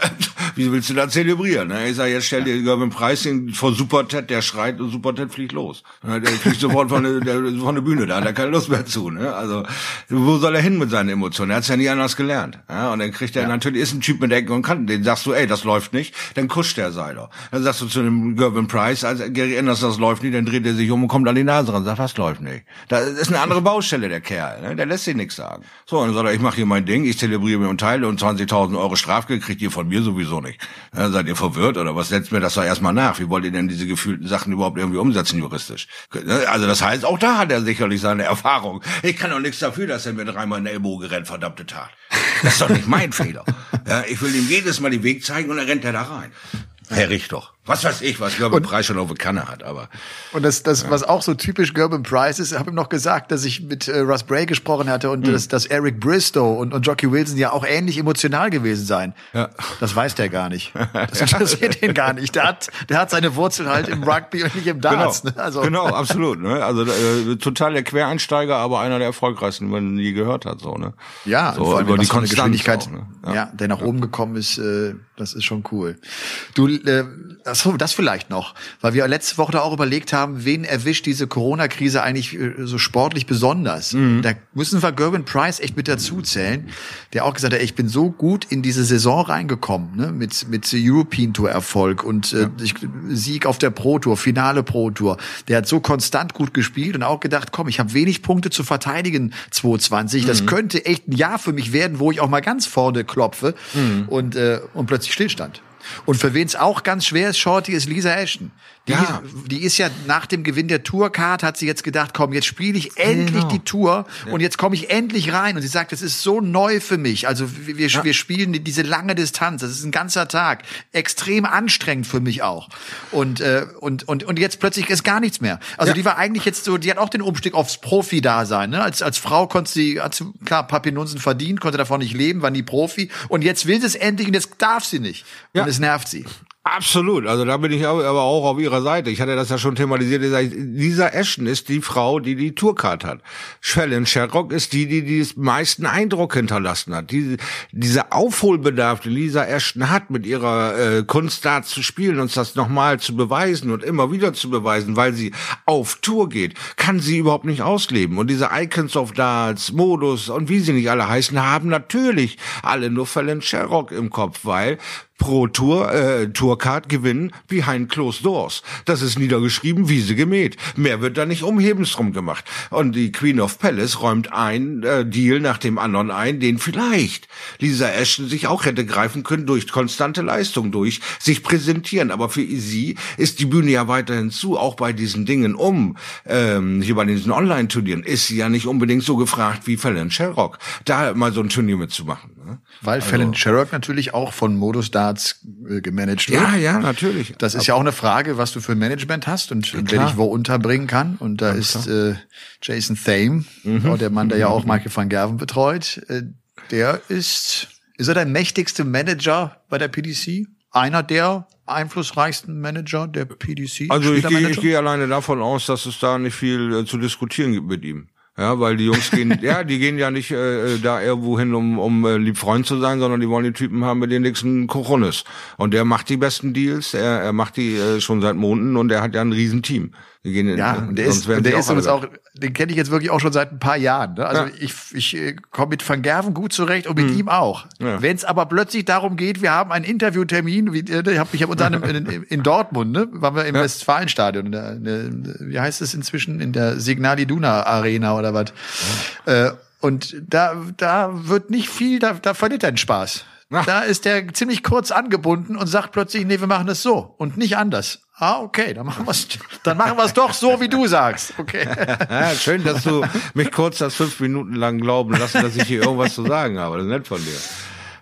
Wie willst du da zelebrieren? Ne? Ich sag, jetzt stell dir Gervin Preis vor Super Ted, der schreit und Super Ted fliegt los. Der fliegt sofort von der, der, von der Bühne, da hat er keine Lust mehr zu. Ne? Also, wo soll er hin mit seinen Emotionen? Er hat's ja nie anders gelernt. Ja? Und dann kriegt er ja. natürlich, ist ein Typ mit Ecken und Kanten, den sagst du, ey, das läuft nicht, dann kuscht der Seiler. Dann sagst du zu dem Gervin Price, als Gary Anderson, das läuft nicht, dann dreht er sich um und kommt an die Nase ran und sagt, was läuft nicht. Da ist eine andere Baustelle, der Kerl. Ne? Der lässt sich nichts sagen. So, und dann sagt er, ich mache hier mein Ding, ich zelebriere mir und teile und 20.000 Euro Strafgeld kriegt ihr von mir sowieso nicht. Ja, seid ihr verwirrt oder was setzt mir das doch erstmal nach? Wie wollt ihr denn diese gefühlten Sachen überhaupt irgendwie umsetzen juristisch? Also das heißt, auch da hat er sicherlich seine Erfahrung. Ich kann doch nichts dafür, dass er mir dreimal in den Ellbogen rennt, verdammte Tat. Das ist doch nicht mein Fehler. Ja, ich will ihm jedes Mal den Weg zeigen und dann rennt er da rein. Herr Richter. Was weiß ich, was Gerben Price schon auf der Kanne hat, aber. Und das, das ja. was auch so typisch Gerben Price ist, habe ihm noch gesagt, dass ich mit äh, Russ Bray gesprochen hatte und mhm. dass, dass Eric Bristow und, und Jockey Wilson ja auch ähnlich emotional gewesen seien. Ja. Das weiß der gar nicht. Das interessiert ihn gar nicht. Der hat, der hat seine Wurzeln halt im Rugby und nicht im Darts. Genau, ne? also. genau absolut. Ne? Also äh, total der Quereinsteiger, aber einer der erfolgreichsten, die man nie gehört hat. So, ne? Ja, so, über die Geschwindigkeit, auch, ne? ja. ja. der nach oben gekommen ist, äh, das ist schon cool. Du, äh, das so, das vielleicht noch, weil wir letzte Woche da auch überlegt haben, wen erwischt diese Corona-Krise eigentlich äh, so sportlich besonders. Mhm. Da müssen wir Gerben Price echt mit dazu zählen, der auch gesagt hat, ey, ich bin so gut in diese Saison reingekommen, ne, mit mit European Tour Erfolg und äh, Sieg auf der Pro Tour, Finale Pro Tour. Der hat so konstant gut gespielt und auch gedacht, komm, ich habe wenig Punkte zu verteidigen 2020. Das mhm. könnte echt ein Jahr für mich werden, wo ich auch mal ganz vorne klopfe mhm. und äh, und plötzlich Stillstand. Und für wen es auch ganz schwer ist, Shorty, ist Lisa Ashton. Die, ja. die ist ja nach dem Gewinn der Tourcard, hat sie jetzt gedacht, komm, jetzt spiele ich endlich genau. die Tour ja. und jetzt komme ich endlich rein. Und sie sagt, das ist so neu für mich. Also wir, ja. wir spielen diese lange Distanz, das ist ein ganzer Tag. Extrem anstrengend für mich auch. Und, äh, und, und, und jetzt plötzlich ist gar nichts mehr. Also die war eigentlich jetzt so, die hat auch den Umstieg aufs Profi-Dasein. Ne? Als, als Frau konnte sie, hat sie klar Papinunsen verdient, konnte davon nicht leben, war nie Profi. Und jetzt will sie es endlich und jetzt darf sie nicht. Und es nervt sie. Absolut, also da bin ich aber auch auf ihrer Seite. Ich hatte das ja schon thematisiert. Lisa Ashton ist die Frau, die die Tourcard hat. Fallon Sherrock ist die, die den meisten Eindruck hinterlassen hat. Die, dieser Aufholbedarf, den Lisa Ashton hat, mit ihrer äh, Kunst da zu spielen, uns das nochmal zu beweisen und immer wieder zu beweisen, weil sie auf Tour geht, kann sie überhaupt nicht ausleben. Und diese Icons of Darts, Modus und wie sie nicht alle heißen, haben natürlich alle nur Fallon Sherrock im Kopf, weil pro Tour, äh, Tourcard gewinnen behind closed doors. Das ist niedergeschrieben, wie sie gemäht. Mehr wird da nicht umhebens drum gemacht. Und die Queen of Palace räumt ein äh, Deal nach dem anderen ein, den vielleicht Lisa Ashton sich auch hätte greifen können durch konstante Leistung, durch sich präsentieren. Aber für sie ist die Bühne ja weiterhin zu, auch bei diesen Dingen um, ähm, hier bei diesen Online-Turnieren, ist sie ja nicht unbedingt so gefragt wie Fallon Sherrock, da mal so ein Turnier mitzumachen. Ne? Weil also, Fallon Sherrock natürlich auch von Modus Darts äh, gemanagt wird. Ja, ja, natürlich. Das ist ja auch eine Frage, was du für ein Management hast und, ja, wer dich wo unterbringen kann. Und da ja, ist äh, Jason Thame, mhm. der Mann, der ja auch Michael van Gerven betreut, äh, der ist, ist er der mächtigste Manager bei der PDC? Einer der einflussreichsten Manager der PDC? Also ich gehe, ich gehe alleine davon aus, dass es da nicht viel äh, zu diskutieren gibt mit ihm. Ja, weil die Jungs gehen, ja, die gehen ja nicht äh, da irgendwo hin, um, um äh, lieb Freund zu sein, sondern die wollen die Typen haben mit den nächsten Kochonis. Und der macht die besten Deals, er, er macht die äh, schon seit Monaten und er hat ja ein Riesenteam. Wir gehen in, ja, und der ist, der ist uns auch, den kenne ich jetzt wirklich auch schon seit ein paar Jahren. Ne? Also ja. ich, ich äh, komme mit Van Gerven gut zurecht und mit mhm. ihm auch. Ja. Wenn es aber plötzlich darum geht, wir haben einen Interviewtermin, wie, äh, ich habe ich hab unter anderem in, in, Dortmund, ne, waren wir im ja. Westfalenstadion, in der, in der, wie heißt es inzwischen, in der Signal Iduna Arena oder was. Äh, und da, da wird nicht viel, da, da verliert er den Spaß. Ach. Da ist der ziemlich kurz angebunden und sagt plötzlich, nee, wir machen es so und nicht anders. Ah, okay, dann machen wir es, dann machen wir es doch so, wie du sagst. Okay. ja, schön, dass du mich kurz das fünf Minuten lang glauben lassen, dass ich hier irgendwas zu sagen habe. Das ist nett von dir.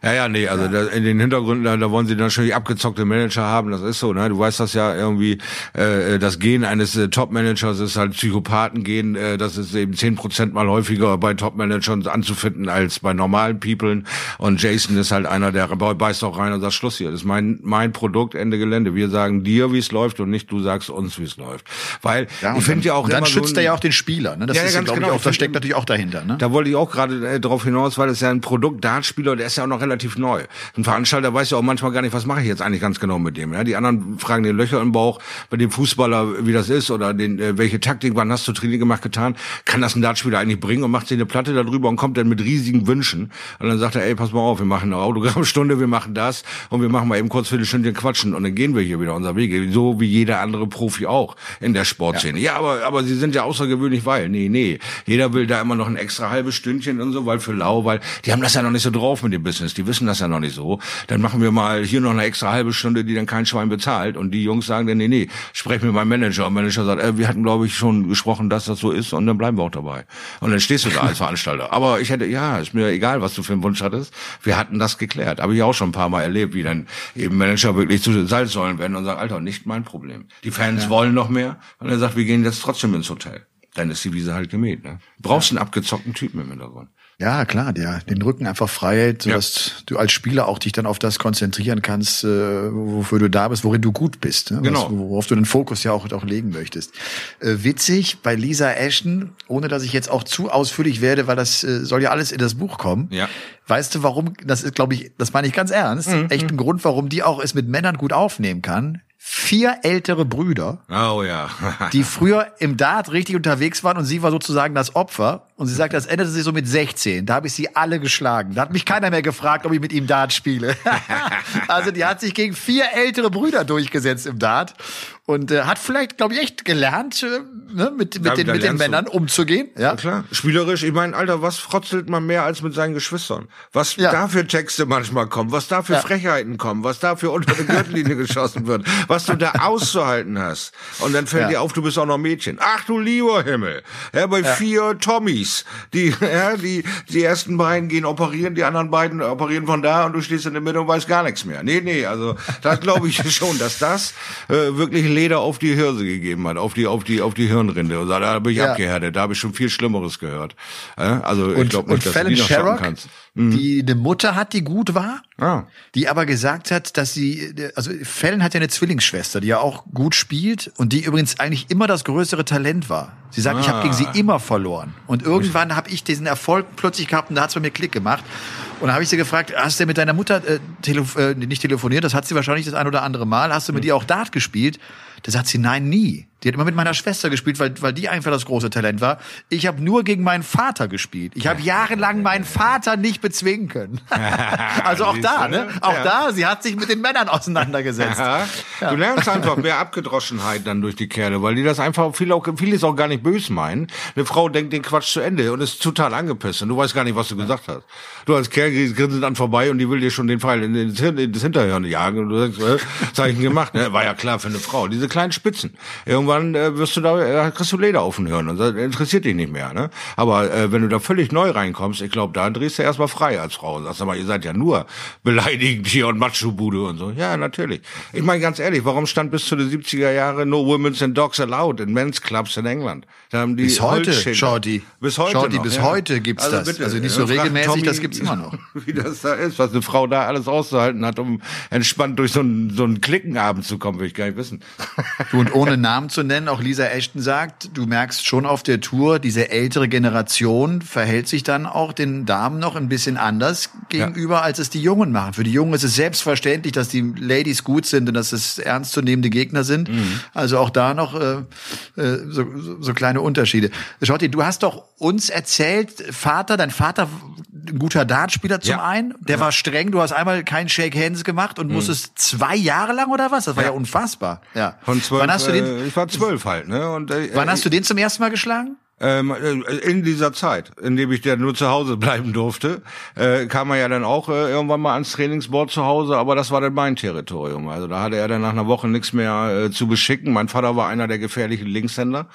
Ja, ja, nee, also Da, in den Hintergründen, da, da wollen sie natürlich abgezockte Manager haben, das ist so, ne? Du weißt das ja irgendwie, äh, das Gen eines äh, Top-Managers ist halt Psychopathen-Gen, äh, das ist eben zehn Prozent mal häufiger bei Top-Managern anzufinden als bei normalen Peoplen und Jason ist halt einer, der beißt auch rein und sagt, Schluss hier, das ist mein, mein Produkt, Ende Gelände. Wir sagen dir, wie es läuft und nicht du sagst uns, wie es läuft. Weil, ja, ich finde ja auch Dann schützt so er ja auch den Spieler, ne? Das ja, ist ja, glaube genau. ich, auch, das steckt natürlich auch dahinter, ne? Da wollte ich auch gerade äh, darauf hinaus, weil es ja ein Produkt, Dartspieler, der ist ja auch noch relativ neu. Ein Veranstalter weiß ja auch manchmal gar nicht, was mache ich jetzt eigentlich ganz genau mit dem. Ja? Die anderen fragen den Löcher im Bauch bei dem Fußballer, wie das ist oder den, äh, welche Taktik, wann hast du Training gemacht, getan. Kann das ein Dartspieler eigentlich bringen und macht sich eine Platte darüber und kommt dann mit riesigen Wünschen. Und dann sagt er, ey, pass mal auf, wir machen eine Autogrammstunde, wir machen das und wir machen mal eben kurz für die Stunde quatschen und dann gehen wir hier wieder unser Wege. So wie jeder andere Profi auch in der Sportszene. Ja, ja aber, aber sie sind ja außergewöhnlich, weil, nee, nee. Jeder will da immer noch ein extra halbes Stündchen und so, weil für lau, weil die haben das ja noch nicht so drauf mit dem Business. Die wissen das ja noch nicht so. Dann machen wir mal hier noch eine extra halbe Stunde, die dann kein Schwein bezahlt. Und die Jungs sagen dann, nee, nee, sprech mit meinem Manager. Und Manager sagt, äh, wir hatten, glaube ich, schon gesprochen, dass das so ist. Und dann bleiben wir auch dabei. Und dann stehst du da als Veranstalter. Aber ich hätte, ja, ist mir egal, was du für einen Wunsch hattest. Wir hatten das geklärt. Habe ich auch schon ein paar Mal erlebt, wie dann eben Manager wirklich zu Salzsäulen werden und sagen, Alter, nicht mein Problem. Die Fans ja. wollen noch mehr. Und er sagt, wir gehen jetzt trotzdem ins Hotel. Dann ist die Wiese halt gemäht. Ne? Du brauchst ja. einen abgezockten Typen im Hintergrund. Ja, klar, der den Rücken einfach frei hält, sodass ja. du als Spieler auch dich dann auf das konzentrieren kannst, äh, wofür du da bist, worin du gut bist. Ne? Genau. Was, worauf du den Fokus ja auch, auch legen möchtest. Äh, witzig, bei Lisa Ashton, ohne dass ich jetzt auch zu ausführlich werde, weil das äh, soll ja alles in das Buch kommen. Ja. Weißt du, warum, das ist, glaube ich, das meine ich ganz ernst, mhm. echt ein Grund, warum die auch es mit Männern gut aufnehmen kann vier ältere Brüder, oh, ja. die früher im Dart richtig unterwegs waren und sie war sozusagen das Opfer. Und sie sagt, das endete sich so mit 16. Da habe ich sie alle geschlagen. Da hat mich keiner mehr gefragt, ob ich mit ihm Dart spiele. also die hat sich gegen vier ältere Brüder durchgesetzt im Dart und äh, hat vielleicht, glaube ich, echt gelernt, äh, ne, mit, mit, ja, den, mit den Männern du. umzugehen. Ja? ja, klar. Spielerisch, ich meine, Alter, was frotzelt man mehr als mit seinen Geschwistern? Was ja. da für Texte manchmal kommen, was da für ja. Frechheiten kommen, was da für unter die Gürtellinie geschossen wird, was du da auszuhalten hast. Und dann fällt dir auf, du bist auch noch Mädchen. Ach du lieber Himmel. Ja, bei vier Tommys, die, ja, die, die ersten beiden gehen operieren, die anderen beiden operieren von da und du stehst in der Mitte und weißt gar nichts mehr. Nee, nee, also das glaube ich schon, dass das äh, wirklich Leder auf die Hirse gegeben hat, auf die, auf die, auf die Hirnrinde. Und da bin ich ja. abgehärtet. Da habe ich schon viel Schlimmeres gehört. Also ich glaube nicht, dass Fallon du die noch Sherrock, kannst. Mhm. Die eine Mutter hat, die gut war, ah. die aber gesagt hat, dass sie, also Fallon hat ja eine Zwillingsschwester, die ja auch gut spielt und die übrigens eigentlich immer das größere Talent war. Sie sagt, ah. ich habe gegen sie immer verloren. Und irgendwann habe ich diesen Erfolg plötzlich gehabt und da hat's bei mir Klick gemacht. Und da habe ich sie gefragt, hast du mit deiner Mutter äh, telef äh, nicht telefoniert? Das hat sie wahrscheinlich das ein oder andere Mal. Hast du mit mhm. ihr auch Dart gespielt? Da sagt sie, nein, nie. Die hat immer mit meiner Schwester gespielt, weil, weil die einfach das große Talent war. Ich habe nur gegen meinen Vater gespielt. Ich habe jahrelang meinen Vater nicht bezwingen können. also auch da, ne? Auch ja. da, sie hat sich mit den Männern auseinandergesetzt. Ja. Ja. Du lernst einfach mehr Abgedroschenheit dann durch die Kerle, weil die das einfach viele auch, vieles auch gar nicht böse meinen. Eine Frau denkt den Quatsch zu Ende und ist total angepisst und du weißt gar nicht, was du gesagt hast. Du als Kerl grinsen dann vorbei und die will dir schon den Pfeil in das Hinterhirn jagen und du sagst, äh, Zeichen gemacht, ne? War ja klar für eine Frau. Diese kleinen Spitzen. Irgendwann äh, wirst du da, äh, kriegst du Leder auf den Hirn und das interessiert dich nicht mehr. Ne? Aber äh, wenn du da völlig neu reinkommst, ich glaube, da drehst du erstmal frei als Frau sagst, aber ihr seid ja nur beleidigend hier und Macho-Bude und so. Ja, natürlich. Ich meine ganz ehrlich, warum stand bis zu den 70er Jahren No Women's and Dogs Allowed in Men's Clubs in England? Da haben die bis heute, Shorty. Bis heute Shorty, noch, bis ja. heute gibt's also das. Bitte, also nicht so regelmäßig, Tommy, das gibt's immer noch. Wie das da ist, was eine Frau da alles auszuhalten hat, um entspannt durch so einen, so einen Klickenabend zu kommen, will ich gar nicht wissen. Du, und ohne Namen zu nennen, auch Lisa Ashton sagt, du merkst schon auf der Tour, diese ältere Generation verhält sich dann auch den Damen noch ein bisschen anders gegenüber, ja. als es die Jungen machen. Für die Jungen ist es selbstverständlich, dass die Ladies gut sind und dass es ernstzunehmende Gegner sind. Mhm. Also auch da noch äh, äh so, so kleine Unterschiede. Schotti, du hast doch uns erzählt, Vater, dein Vater ein guter Dartspieler zum ja. einen, der ja. war streng, du hast einmal kein Shake Hands gemacht und mhm. musstest zwei Jahre lang oder was? Das war ja, ja unfassbar. Ja. Von zwölf, wann hast du den, äh, ich war zwölf halt, ne? Und, äh, wann hast du den zum ersten Mal geschlagen? Ähm, äh, in dieser Zeit, in dem ich dann nur zu Hause bleiben durfte, äh, kam er ja dann auch äh, irgendwann mal ans Trainingsboard zu Hause, aber das war dann mein Territorium. Also da hatte er dann nach einer Woche nichts mehr äh, zu beschicken. Mein Vater war einer der gefährlichen Linkshänder.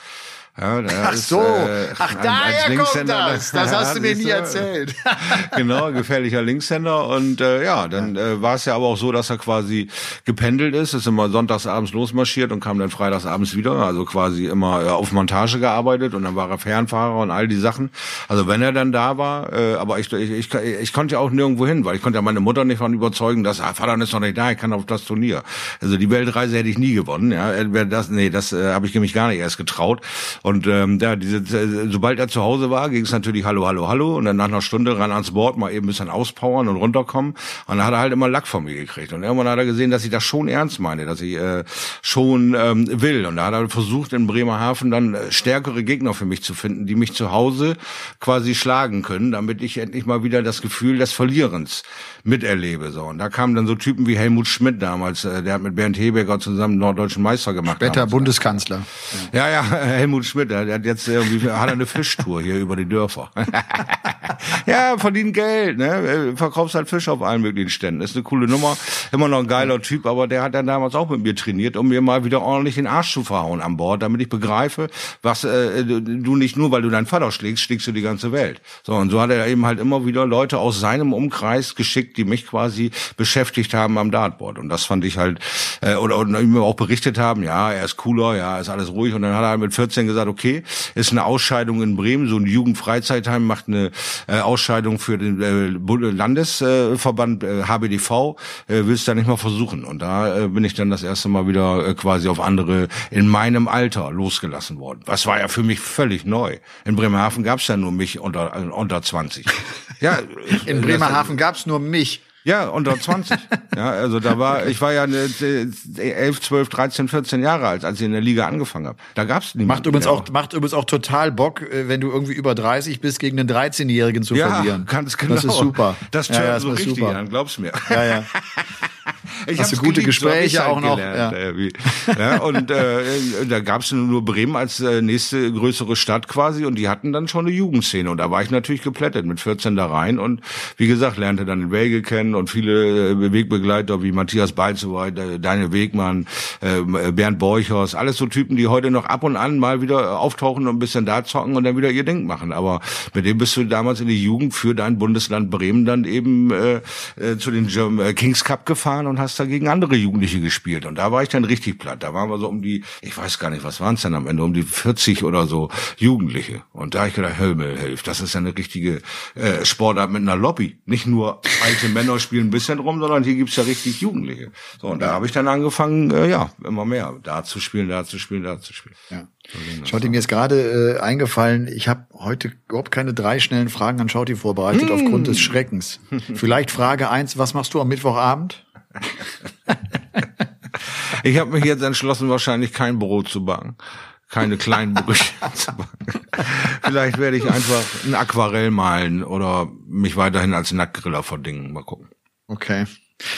Ja, Ach so, äh, ach daher kommt das. Das ja, hast du mir nie erzählt. genau, gefährlicher Linkshänder und äh, ja, dann äh, war es ja aber auch so, dass er quasi gependelt ist, ist immer sonntagsabends losmarschiert und kam dann freitagsabends wieder, also quasi immer äh, auf Montage gearbeitet und dann war er Fernfahrer und all die Sachen. Also wenn er dann da war, äh, aber ich, ich, ich, ich konnte ja auch nirgendwo hin, weil ich konnte ja meine Mutter nicht von überzeugen, dass ah, Vater ist noch nicht da, ich kann auf das Turnier. Also die Weltreise hätte ich nie gewonnen, ja, das, nee, das äh, habe ich mich gar nicht erst getraut. Und ähm, ja, diese, sobald er zu Hause war, ging es natürlich Hallo, Hallo, Hallo. Und dann nach einer Stunde ran ans Board mal eben ein bisschen auspowern und runterkommen. Und dann hat er halt immer Lack von mir gekriegt. Und irgendwann hat er gesehen, dass ich das schon ernst meine, dass ich äh, schon ähm, will. Und da hat er versucht, in Bremerhaven dann äh, stärkere Gegner für mich zu finden, die mich zu Hause quasi schlagen können, damit ich endlich mal wieder das Gefühl des Verlierens miterlebe. So. Und da kamen dann so Typen wie Helmut Schmidt damals, äh, der hat mit Bernd Hebecker zusammen norddeutschen Meister gemacht. Später Bundeskanzler. Ja, ja, Helmut Schmidt, der, der hat jetzt irgendwie hat eine Fischtour hier über die Dörfer. ja, verdient Geld, ne? Verkaufst halt Fisch auf allen möglichen Ständen. Ist eine coole Nummer. Immer noch ein geiler Typ, aber der hat dann damals auch mit mir trainiert, um mir mal wieder ordentlich den Arsch zu verhauen an Bord, damit ich begreife, was äh, du nicht nur, weil du deinen Vater schlägst, schlägst du die ganze Welt. So, und so hat er eben halt immer wieder Leute aus seinem Umkreis geschickt, die mich quasi beschäftigt haben am Dartboard. Und das fand ich halt, äh, oder, oder mir auch berichtet haben, ja, er ist cooler, ja, ist alles ruhig. Und dann hat er mit 14 gesagt, okay, ist eine Ausscheidung in Bremen, so ein Jugendfreizeitheim macht eine äh, Ausscheidung für den äh, Landesverband äh, HBDV, äh, willst du da nicht mal versuchen. Und da äh, bin ich dann das erste Mal wieder äh, quasi auf andere in meinem Alter losgelassen worden. Was war ja für mich völlig neu. In Bremerhaven gab es ja nur mich unter, unter 20. ja, in Bremerhaven gab es nur mich. Ja, unter 20. ja, also da war, ich war ja 11, 12, 13, 14 Jahre alt, als ich in der Liga angefangen habe. Da gab's niemanden. Macht übrigens auch, macht übrigens auch total Bock, äh, wenn du irgendwie über 30 bist, gegen einen 13-Jährigen zu ja, verlieren. ganz genau. Das ist super. Das ja, ja, so richtig super. an, glaub's mir. Ja, ja. Ich Hast du gute geliebt, Gespräche so auch noch? Ja. ja. und äh, da gab es nur Bremen als äh, nächste größere Stadt quasi und die hatten dann schon eine Jugendszene und da war ich natürlich geplättet mit 14 da rein und wie gesagt lernte dann den Wege kennen und viele äh, Wegbegleiter wie Matthias Balzeweit, äh, Daniel Wegmann, äh, Bernd Borchers, alles so Typen, die heute noch ab und an mal wieder auftauchen und ein bisschen da zocken und dann wieder ihr Ding machen. Aber mit dem bist du damals in die Jugend für dein Bundesland Bremen dann eben äh, äh, zu den äh, Kings Cup gefahren und hast da gegen andere Jugendliche gespielt. Und da war ich dann richtig platt. Da waren wir so um die, ich weiß gar nicht, was waren es denn am Ende, um die 40 oder so Jugendliche. Und da habe ich gedacht, Hölmel hilft. Das ist ja eine richtige äh, Sportart mit einer Lobby. Nicht nur alte Männer spielen ein bisschen rum, sondern hier gibt's ja richtig Jugendliche. So, und da habe ich dann angefangen, äh, ja, immer mehr da zu spielen, da zu spielen, da zu spielen. Ja. Schauti, mir ist gerade äh, eingefallen, ich habe heute überhaupt keine drei schnellen Fragen an Schauti vorbereitet, hm. aufgrund des Schreckens. Vielleicht Frage eins, was machst du am Mittwochabend? ich habe mich jetzt entschlossen, wahrscheinlich kein Brot zu backen. Keine kleinen Brötchen zu backen. Vielleicht werde ich einfach ein Aquarell malen oder mich weiterhin als Nacktgriller verdingen. Mal gucken. Okay.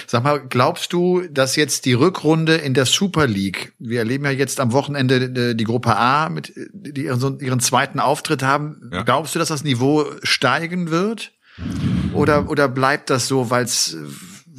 Sag mal, glaubst du, dass jetzt die Rückrunde in der Super League, wir erleben ja jetzt am Wochenende die Gruppe A, mit, die ihren, ihren zweiten Auftritt haben, ja. glaubst du, dass das Niveau steigen wird? Oder, oder bleibt das so, weil es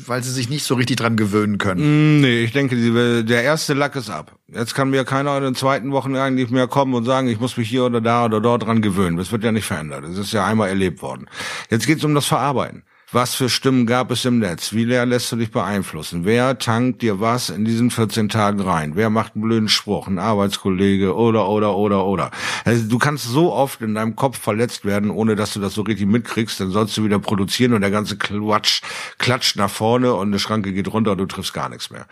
weil sie sich nicht so richtig dran gewöhnen können. Mm, nee, ich denke, der erste Lack ist ab. Jetzt kann mir keiner in den zweiten Wochen eigentlich mehr kommen und sagen, ich muss mich hier oder da oder dort dran gewöhnen. Das wird ja nicht verändert. Das ist ja einmal erlebt worden. Jetzt geht's um das Verarbeiten. Was für Stimmen gab es im Netz? Wie leer lässt du dich beeinflussen? Wer tankt dir was in diesen 14 Tagen rein? Wer macht einen blöden Spruch? Ein Arbeitskollege oder, oder, oder, oder. Also du kannst so oft in deinem Kopf verletzt werden, ohne dass du das so richtig mitkriegst. Dann sollst du wieder produzieren und der ganze Quatsch klatscht nach vorne und eine Schranke geht runter und du triffst gar nichts mehr.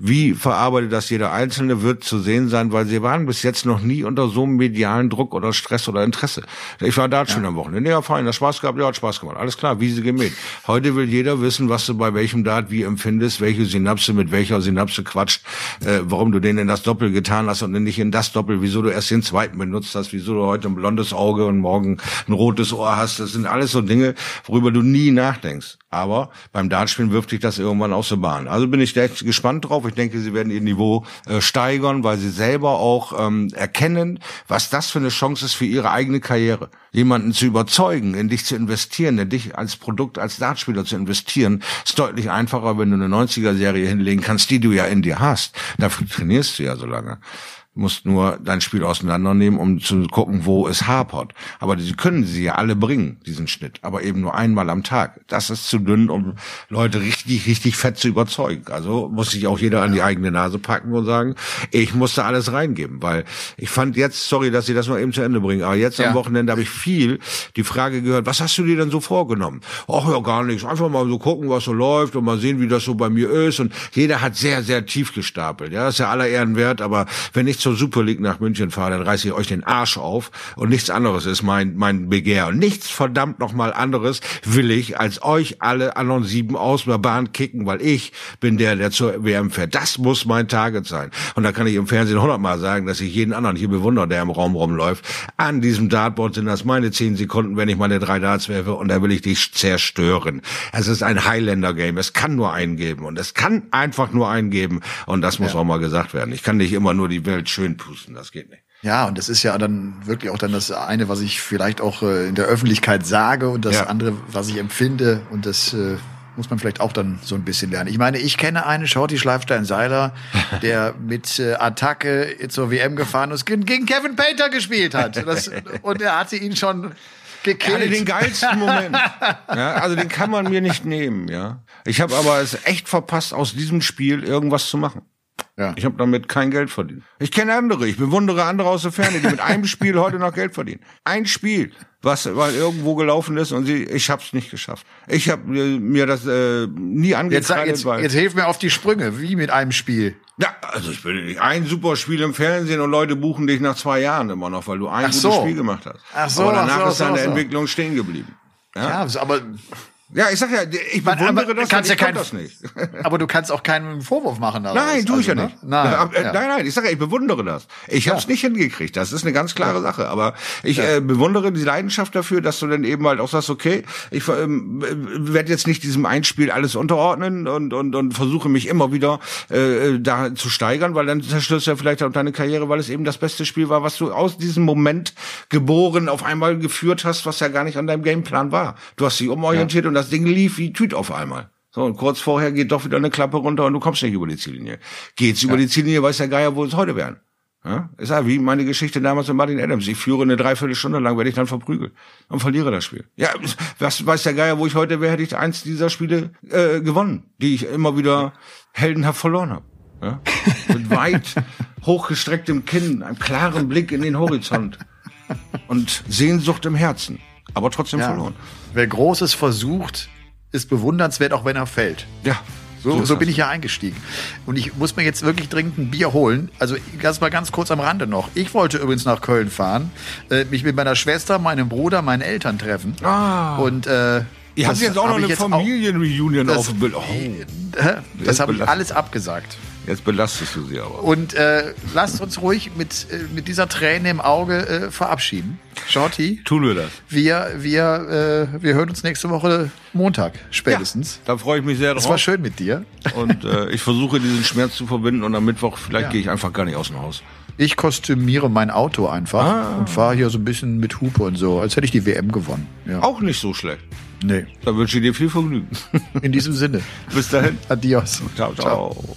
Wie verarbeitet das jeder Einzelne wird zu sehen sein, weil sie waren bis jetzt noch nie unter so einem medialen Druck oder Stress oder Interesse. Ich war da schon ja. am Wochenende. Ja, fein, das Spaß gehabt, ja, hat Spaß gemacht. Alles klar, wie sie gemäht. Heute will jeder wissen, was du bei welchem Dart wie empfindest, welche Synapse mit welcher Synapse quatscht, äh, warum du den in das Doppel getan hast und nicht in das Doppel, wieso du erst den zweiten benutzt hast, wieso du heute ein blondes Auge und morgen ein rotes Ohr hast. Das sind alles so Dinge, worüber du nie nachdenkst. Aber beim Dartspielen wirft sich das irgendwann aus der Bahn. Also bin ich echt gespannt drauf. Ich denke, sie werden ihr Niveau äh, steigern, weil sie selber auch ähm, erkennen, was das für eine Chance ist für ihre eigene Karriere. Jemanden zu überzeugen, in dich zu investieren, in dich als Produkt, als Dartspieler zu investieren, ist deutlich einfacher, wenn du eine 90er-Serie hinlegen kannst, die du ja in dir hast. Dafür trainierst du ja so lange musst nur dein Spiel auseinandernehmen, um zu gucken, wo es hapert. Aber sie können sie ja alle bringen, diesen Schnitt, aber eben nur einmal am Tag. Das ist zu dünn, um Leute richtig, richtig fett zu überzeugen. Also muss sich auch jeder an die eigene Nase packen und sagen, ich musste alles reingeben, weil ich fand jetzt, sorry, dass sie das noch eben zu Ende bringen, aber jetzt ja. am Wochenende habe ich viel die Frage gehört, was hast du dir denn so vorgenommen? Ach ja, gar nichts. Einfach mal so gucken, was so läuft und mal sehen, wie das so bei mir ist. Und jeder hat sehr, sehr tief gestapelt. Ja, das ist ja aller Ehren wert, aber wenn ich zur Super League nach München fahre, dann reiße ich euch den Arsch auf und nichts anderes ist mein, mein Begehr. Und nichts verdammt nochmal anderes will ich, als euch alle anderen sieben aus der Bahn kicken, weil ich bin der, der zur WM fährt. Das muss mein Target sein. Und da kann ich im Fernsehen hundertmal sagen, dass ich jeden anderen hier bewundere, der im Raum rumläuft. An diesem Dartboard sind das meine zehn Sekunden, wenn ich meine drei Darts werfe und da will ich dich zerstören. Es ist ein Highlander-Game. Es kann nur einen geben und es kann einfach nur einen geben und das muss ja. auch mal gesagt werden. Ich kann nicht immer nur die Welt schön pusten, das geht nicht. Ja, und das ist ja dann wirklich auch dann das eine, was ich vielleicht auch äh, in der Öffentlichkeit sage und das ja. andere, was ich empfinde und das äh, muss man vielleicht auch dann so ein bisschen lernen. Ich meine, ich kenne einen Shorty Schleifstein-Seiler, der mit äh, Attacke zur WM gefahren ist, gegen Kevin Pater gespielt hat. Das, und er hatte ihn schon gekillt. Er hatte den geilsten Moment. ja, also den kann man mir nicht nehmen, ja. Ich habe aber es echt verpasst, aus diesem Spiel irgendwas zu machen. Ja. Ich habe damit kein Geld verdient. Ich kenne andere, ich bewundere andere aus der Ferne, die mit einem Spiel heute noch Geld verdienen. Ein Spiel, was weil irgendwo gelaufen ist und sie, ich habe es nicht geschafft. Ich habe mir das äh, nie angekreidet. Jetzt, jetzt, jetzt hilf mir auf die Sprünge, wie mit einem Spiel. Ja, also ich bin nicht ein super Spiel im Fernsehen und Leute buchen dich nach zwei Jahren immer noch, weil du ein ach gutes so. Spiel gemacht hast. Ach so, aber danach ach so, ist deine so, Entwicklung stehen geblieben. Ja, ja aber Ja, ich sag ja, ich bewundere aber, das, kannst ja kein, das nicht. aber du kannst auch keinen Vorwurf machen. Daraus. Nein, tue ich also, ja nicht. Ne? Nein, ja, ja. nein, nein, ich sag ja, ich bewundere das. Ich ja. habe es nicht hingekriegt. Das ist eine ganz klare Sache. Aber ich äh, bewundere die Leidenschaft dafür, dass du dann eben halt auch sagst, okay, ich ähm, werde jetzt nicht diesem Einspiel alles unterordnen und und und versuche mich immer wieder äh, da zu steigern, weil dann zerstörst du ja vielleicht auch deine Karriere, weil es eben das beste Spiel war, was du aus diesem Moment geboren auf einmal geführt hast, was ja gar nicht an deinem Gameplan war. Du hast dich umorientiert und das Ding lief wie Tüt auf einmal. So, und kurz vorher geht doch wieder eine Klappe runter und du kommst nicht über die Ziellinie. Geht's über die Ziellinie, weiß der Geier, wo es heute wären. Ja? Ist ja wie meine Geschichte damals mit Martin Adams. Ich führe eine Dreiviertelstunde lang, werde ich dann verprügelt und verliere das Spiel. Ja, was weiß der Geier, wo ich heute wäre, hätte ich eins dieser Spiele äh, gewonnen, die ich immer wieder heldenhaft verloren habe. Ja? Mit weit hochgestrecktem Kinn, einem klaren Blick in den Horizont und Sehnsucht im Herzen, aber trotzdem ja. verloren. Wer Großes versucht, ist bewundernswert, auch wenn er fällt. Ja. So, so bin ich ja eingestiegen. Und ich muss mir jetzt wirklich dringend ein Bier holen. Also das mal ganz kurz am Rande noch. Ich wollte übrigens nach Köln fahren, äh, mich mit meiner Schwester, meinem Bruder, meinen Eltern treffen. Ah. Und äh, Ihr habt jetzt auch noch eine Familienreunion auf dem Bild. Oh. Das habe ich alles abgesagt. Jetzt belastest du sie aber. Und äh, lasst uns ruhig mit, äh, mit dieser Träne im Auge äh, verabschieden. Shorty. Tun wir das. Wir, wir, äh, wir hören uns nächste Woche Montag spätestens. Ja, da freue ich mich sehr drauf. Es war schön mit dir. Und äh, ich versuche diesen Schmerz zu verbinden und am Mittwoch vielleicht ja. gehe ich einfach gar nicht aus dem Haus. Ich kostümiere mein Auto einfach ah. und fahre hier so ein bisschen mit Hupe und so, als hätte ich die WM gewonnen. Ja. Auch nicht so schlecht. Nee. Da wünsche ich dir viel Vergnügen. In diesem Sinne. Bis dahin. Adios. ciao. ciao. ciao.